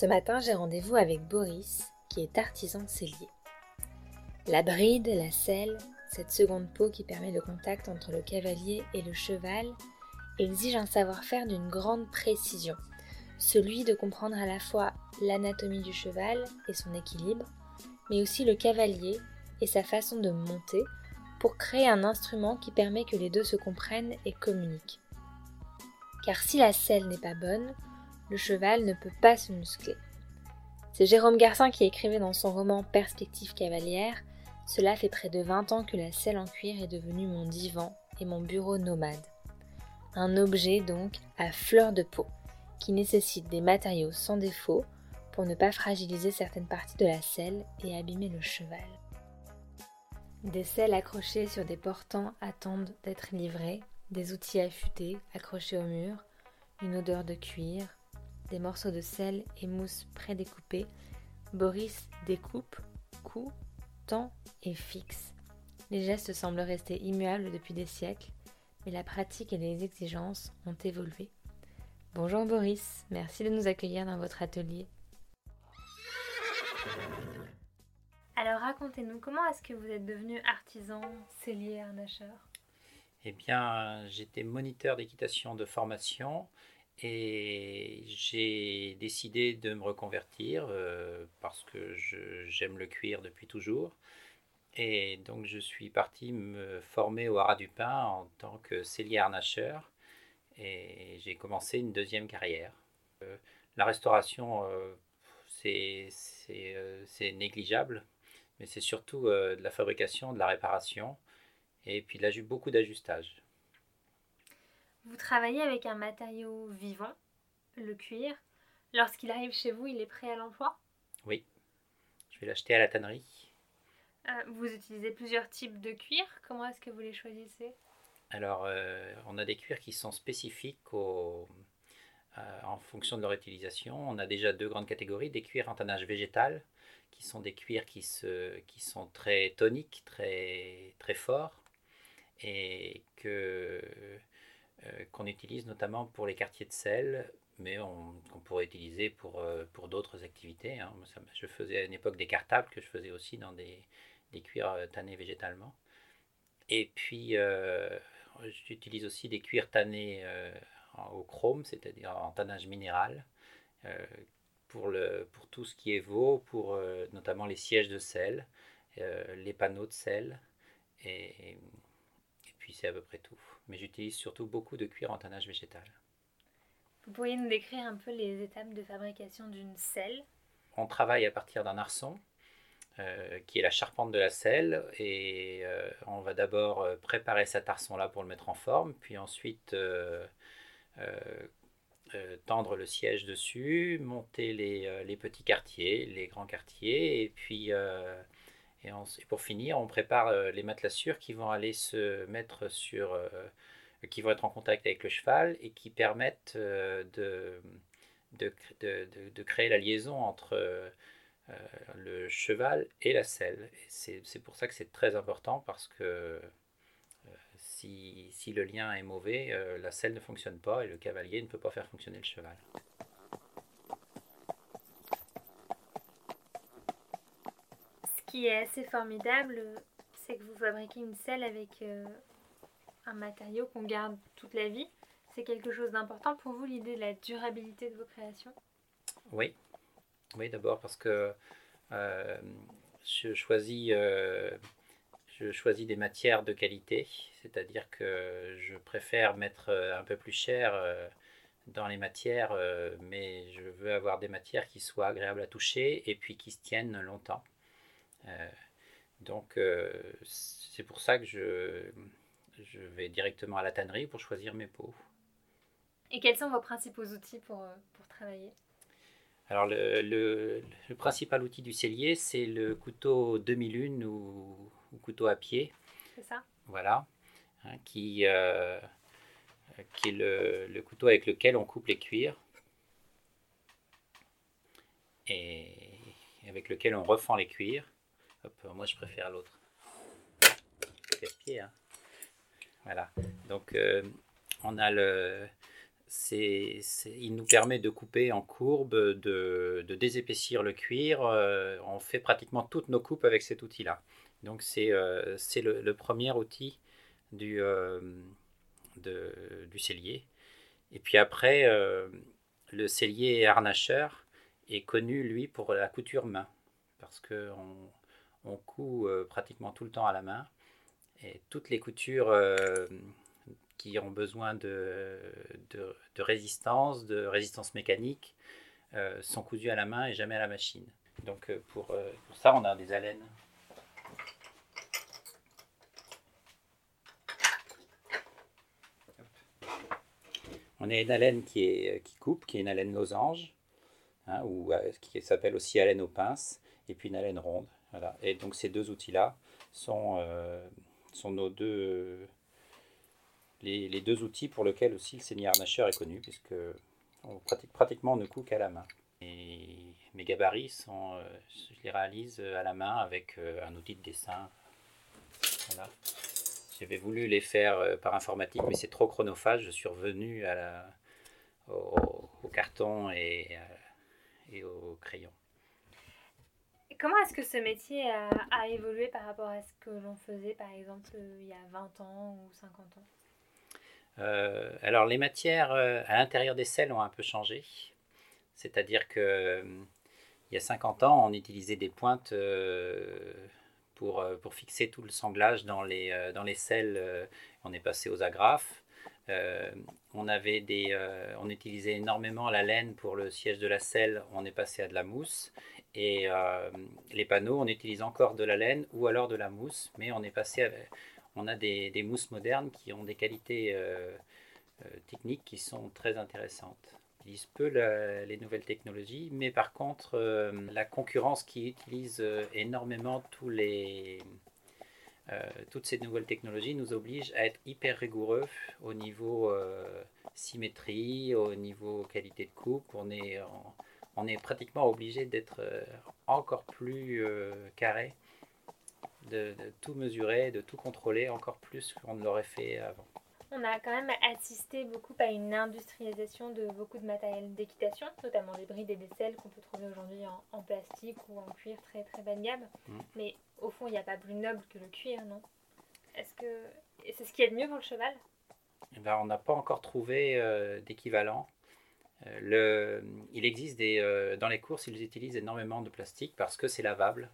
Ce matin, j'ai rendez-vous avec Boris, qui est artisan cellier. La bride, la selle, cette seconde peau qui permet le contact entre le cavalier et le cheval, exige un savoir-faire d'une grande précision, celui de comprendre à la fois l'anatomie du cheval et son équilibre, mais aussi le cavalier et sa façon de monter pour créer un instrument qui permet que les deux se comprennent et communiquent. Car si la selle n'est pas bonne, le cheval ne peut pas se muscler. C'est Jérôme Garcin qui écrivait dans son roman Perspective cavalière Cela fait près de 20 ans que la selle en cuir est devenue mon divan et mon bureau nomade. Un objet donc à fleur de peau, qui nécessite des matériaux sans défaut pour ne pas fragiliser certaines parties de la selle et abîmer le cheval. Des selles accrochées sur des portants attendent d'être livrées, des outils affûtés accrochés au mur, une odeur de cuir, des morceaux de sel et mousse prédécoupés, Boris découpe, coud, tend et fixe. Les gestes semblent rester immuables depuis des siècles, mais la pratique et les exigences ont évolué. Bonjour Boris, merci de nous accueillir dans votre atelier. Alors racontez-nous, comment est-ce que vous êtes devenu artisan, cellier, harnacheur? Eh bien, j'étais moniteur d'équitation de formation et j'ai décidé de me reconvertir euh, parce que j'aime le cuir depuis toujours. Et donc je suis parti me former au Haras du Pin en tant que cellier harnacheur. Et j'ai commencé une deuxième carrière. Euh, la restauration, euh, c'est négligeable, mais c'est surtout de la fabrication, de la réparation. Et puis là, j'ai eu beaucoup d'ajustage. Vous travaillez avec un matériau vivant, le cuir. Lorsqu'il arrive chez vous, il est prêt à l'emploi? Oui. Je vais l'acheter à la tannerie. Euh, vous utilisez plusieurs types de cuir. Comment est-ce que vous les choisissez? Alors, euh, on a des cuirs qui sont spécifiques au, euh, en fonction de leur utilisation. On a déjà deux grandes catégories des cuirs en tannage végétal, qui sont des cuirs qui, se, qui sont très toniques, très, très forts, et que qu'on utilise notamment pour les quartiers de sel, mais qu'on pourrait utiliser pour, euh, pour d'autres activités. Hein. je faisais à une époque des cartables que je faisais aussi dans des, des cuirs euh, tannés végétalement. Et puis, j'utilise aussi des cuirs tannés au chrome, c'est-à-dire en tannage minéral, pour, le, pour tout ce qui est veau, pour notamment les sièges de sel, les panneaux de sel, et puis c'est à peu près tout mais j'utilise surtout beaucoup de cuir en tannage végétal. Vous pourriez nous décrire un peu les étapes de fabrication d'une selle? On travaille à partir d'un arçon, euh, qui est la charpente de la selle, et euh, on va d'abord euh, préparer cet arçon-là pour le mettre en forme, puis ensuite tendre le siège dessus, monter les, les, petits quartiers, les grands quartiers, et puis et, pour finir, on prépare euh, les matelassures qui vont aller se mettre sur, euh, qui vont être en contact avec le cheval et qui permettent euh, de, de, de, créer la liaison entre le cheval et la selle. C'est pour ça que c'est très important parce que si, si, le lien est mauvais, la selle ne fonctionne pas et le cavalier ne peut pas faire fonctionner le cheval. Qui est assez formidable, c'est que vous fabriquez une selle avec euh, un matériau qu'on garde toute la vie. C'est quelque chose d'important pour vous, l'idée de la durabilité de vos créations? Oui, oui d'abord parce que euh, je, choisis, euh, je choisis des matières de qualité, c'est-à-dire que je préfère mettre un peu plus cher dans les matières, mais je veux avoir des matières qui soient agréables à toucher et puis qui se tiennent longtemps. Euh, donc euh, c'est pour ça que je, je vais directement à la tannerie pour choisir mes pots. Et quels sont vos principaux outils pour, pour travailler? Alors, le, le, principal outil du cellier, c'est le couteau demi-lune ou, couteau à pied. C'est ça? Voilà. Hein, qui, euh, qui est le, le, couteau avec lequel on coupe les cuirs. Et avec lequel on refend les cuirs. Moi, je préfère l'autre. Hein. Voilà. Donc, euh, on a le. il nous permet de couper en courbe, de, de désépaissir le cuir. Euh, on fait pratiquement toutes nos coupes avec cet outil-là. Donc, c'est euh, le, premier outil du, cellier. Et puis après, le cellier harnacheur est connu, lui, pour la couture main. Parce on coud pratiquement tout le temps à la main. Et toutes les coutures euh, qui ont besoin de, résistance, de résistance mécanique, euh, sont cousues à la main et jamais à la machine. Donc euh, pour, ça, on a des haleines. On a une haleine qui coupe, qui est une haleine losange, hein, ou qui s'appelle aussi haleine aux pinces, et puis une haleine ronde. Et donc ces deux outils-là sont, sont nos deux, les, deux outils pour lesquels aussi le seigneur harnacheur est connu, puisque on pratique pratiquement ne coud qu'à la main. Et mes gabarits sont, euh, je les réalise à la main avec euh, un outil de dessin. Voilà. J'avais voulu les faire euh, par informatique, mais c'est trop chronophage. Je suis revenu au, carton et au crayon. Comment est-ce que ce métier a, évolué par rapport à ce que l'on faisait, par exemple, euh, il y a 20 ans ou 50 ans? Euh, Alors, les matières euh, à l'intérieur des selles ont un peu changé. C'est-à-dire que il y a 50 ans, on utilisait des pointes pour, fixer tout le sanglage dans les, dans les selles. on est passé aux agrafes. on, avait des, on utilisait énormément la laine pour le siège de la selle, on est passé à de la mousse. Et euh, les panneaux, on utilise encore de la laine ou alors de la mousse, mais on est passé on a des, des, mousses modernes qui ont des qualités euh, euh, techniques qui sont très intéressantes. On utilise peu les nouvelles technologies, mais par contre, la concurrence qui utilise énormément toutes ces nouvelles technologies nous oblige à être hyper rigoureux au niveau symétrie, au niveau qualité de coupe. On est on est pratiquement obligé d'être euh, encore plus euh, carré, de, tout mesurer, de tout contrôler encore plus qu'on ne l'aurait fait avant. On a quand même assisté beaucoup à une industrialisation de beaucoup de matériel d'équitation, notamment des brides et des selles qu'on peut trouver aujourd'hui en, plastique ou en cuir très très bas de gamme. Mm. Mais au fond, il n'y a pas plus noble que le cuir, non? Est-ce que c'est ce qui est le mieux pour le cheval? Eh ben, On n'a pas encore trouvé euh, d'équivalent. Euh, il existe des, euh, dans les courses, ils utilisent énormément de plastique parce que c'est lavable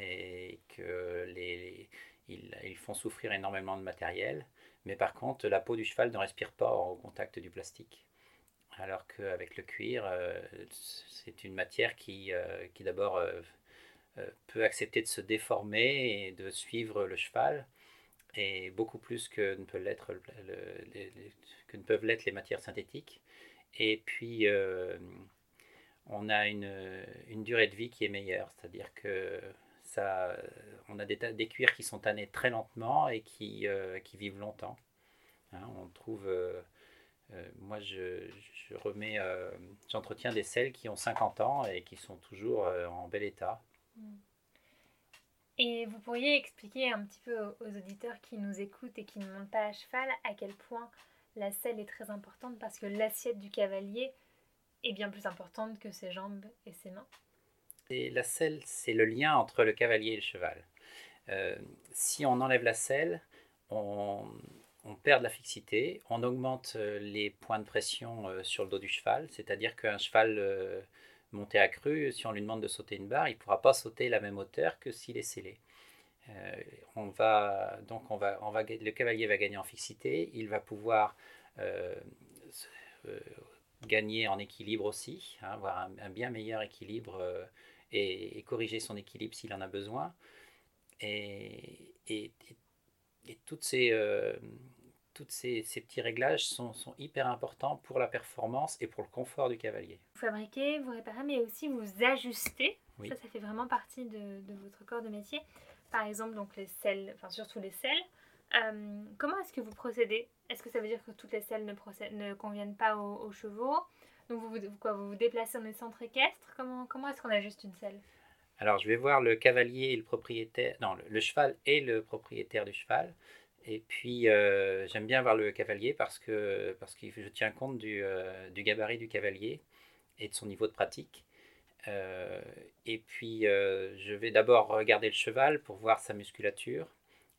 et que les, ils, font souffrir énormément de matériel. Mais par contre, la peau du cheval ne respire pas au contact du plastique. Alors qu'avec le cuir, euh, c'est une matière qui, qui d'abord peut accepter de se déformer et de suivre le cheval, et beaucoup plus que ne, l'être, que ne peuvent l'être les matières synthétiques. Et puis, euh, on a une, durée de vie qui est meilleure, c'est-à-dire que ça, on a des, cuirs qui sont tannés très lentement et qui, euh, vivent longtemps. Hein, on trouve, euh, moi je, remets, j'entretiens des selles qui ont 50 ans et qui sont toujours en bel état. Et vous pourriez expliquer un petit peu aux auditeurs qui nous écoutent et qui ne montent pas à cheval à quel point la selle est très importante parce que l'assiette du cavalier est bien plus importante que ses jambes et ses mains. Et la selle, c'est le lien entre le cavalier et le cheval. Euh, si on enlève la selle, on, perd de la fixité, on augmente euh, les points de pression euh, sur le dos du cheval, c'est-à-dire qu'un cheval monté à cru, si on lui demande de sauter une barre, il ne pourra pas sauter la même hauteur que s'il est scellé. Euh, on va, donc on va, on va, le cavalier va gagner en fixité, il va pouvoir euh, euh, gagner en équilibre aussi, hein, avoir un, bien meilleur équilibre et, corriger son équilibre s'il en a besoin. Et, et toutes ces, toutes ces, petits réglages sont, hyper importants pour la performance et pour le confort du cavalier. Vous fabriquez, vous réparez, mais aussi vous ajustez. Ça, ça fait vraiment partie de, votre corps de métier. Par exemple, donc les selles, enfin surtout les selles. Euh, comment est-ce que vous procédez? Est-ce que ça veut dire que toutes les selles ne, ne conviennent pas aux, chevaux? Donc vous, vous, quoi, vous vous déplacez dans les centres équestres? Comment, comment est-ce qu'on ajuste une selle? Alors je vais voir le cavalier et le propriétaire, non, le cheval et le propriétaire du cheval. Et puis, euh, j'aime bien voir le cavalier parce que, parce que je tiens compte du, euh, du, gabarit du cavalier et de son niveau de pratique. Euh, et puis, je vais d'abord regarder le cheval pour voir sa musculature.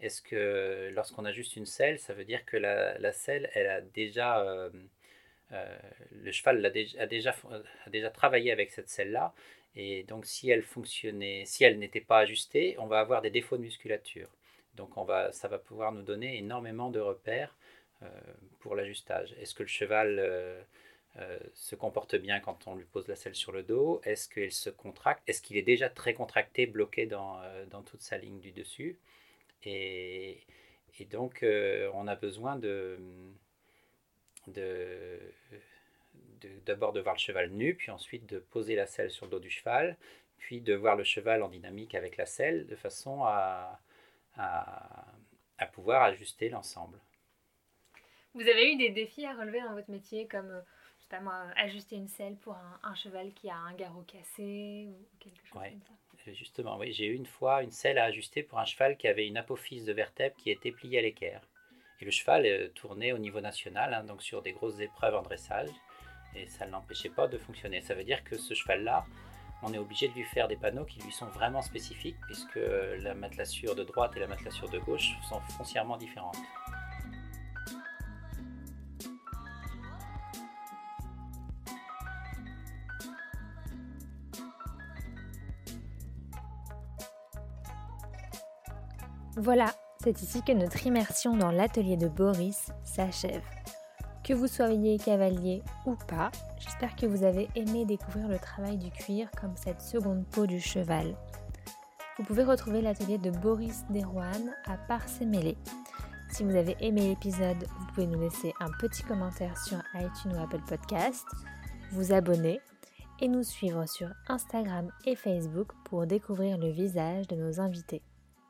Est-ce que lorsqu'on a juste une selle, ça veut dire que la, la selle, elle a déjà, le cheval a déjà, déjà, travaillé avec cette selle-là. Et donc, si elle fonctionnait, si elle n'était pas ajustée, on va avoir des défauts de musculature. Donc on va, ça va pouvoir nous donner énormément de repères euh, pour l'ajustage. Est-ce que le cheval euh, euh, se comporte bien quand on lui pose la selle sur le dos? Est-ce qu'il se contracte? Est-ce qu'il est déjà très contracté, bloqué dans, dans toute sa ligne du dessus? Et, donc on a besoin de, d'abord de, voir le cheval nu, puis ensuite de poser la selle sur le dos du cheval, puis de voir le cheval en dynamique avec la selle, de façon à, à, pouvoir ajuster l'ensemble. Vous avez eu des défis à relever dans votre métier, comme, euh, pas moi, ajuster une selle pour un, cheval qui a un garrot cassé ou quelque chose comme ça Justement, oui, j'ai eu une fois une selle à ajuster pour un cheval qui avait une apophyse de vertèbre qui était pliée à l'équerre. Et le cheval euh, tournait au niveau national, hein, donc sur des grosses épreuves en dressage, et ça ne l'empêchait pas de fonctionner. Ça veut dire que ce cheval-là, on est obligé de lui faire des panneaux qui lui sont vraiment spécifiques puisque la matelassure de droite et la matelassure de gauche sont foncièrement différentes. Voilà, c'est ici que notre immersion dans l'atelier de Boris s'achève. Que vous soyez cavalier ou pas, j'espère que vous avez aimé découvrir le travail du cuir comme cette seconde peau du cheval. Vous pouvez retrouver l'atelier de Boris Derouane à Parsemélé. Si vous avez aimé l'épisode, vous pouvez nous laisser un petit commentaire sur iTunes ou Apple Podcast, vous abonner et nous suivre sur Instagram et Facebook pour découvrir le visage de nos invités.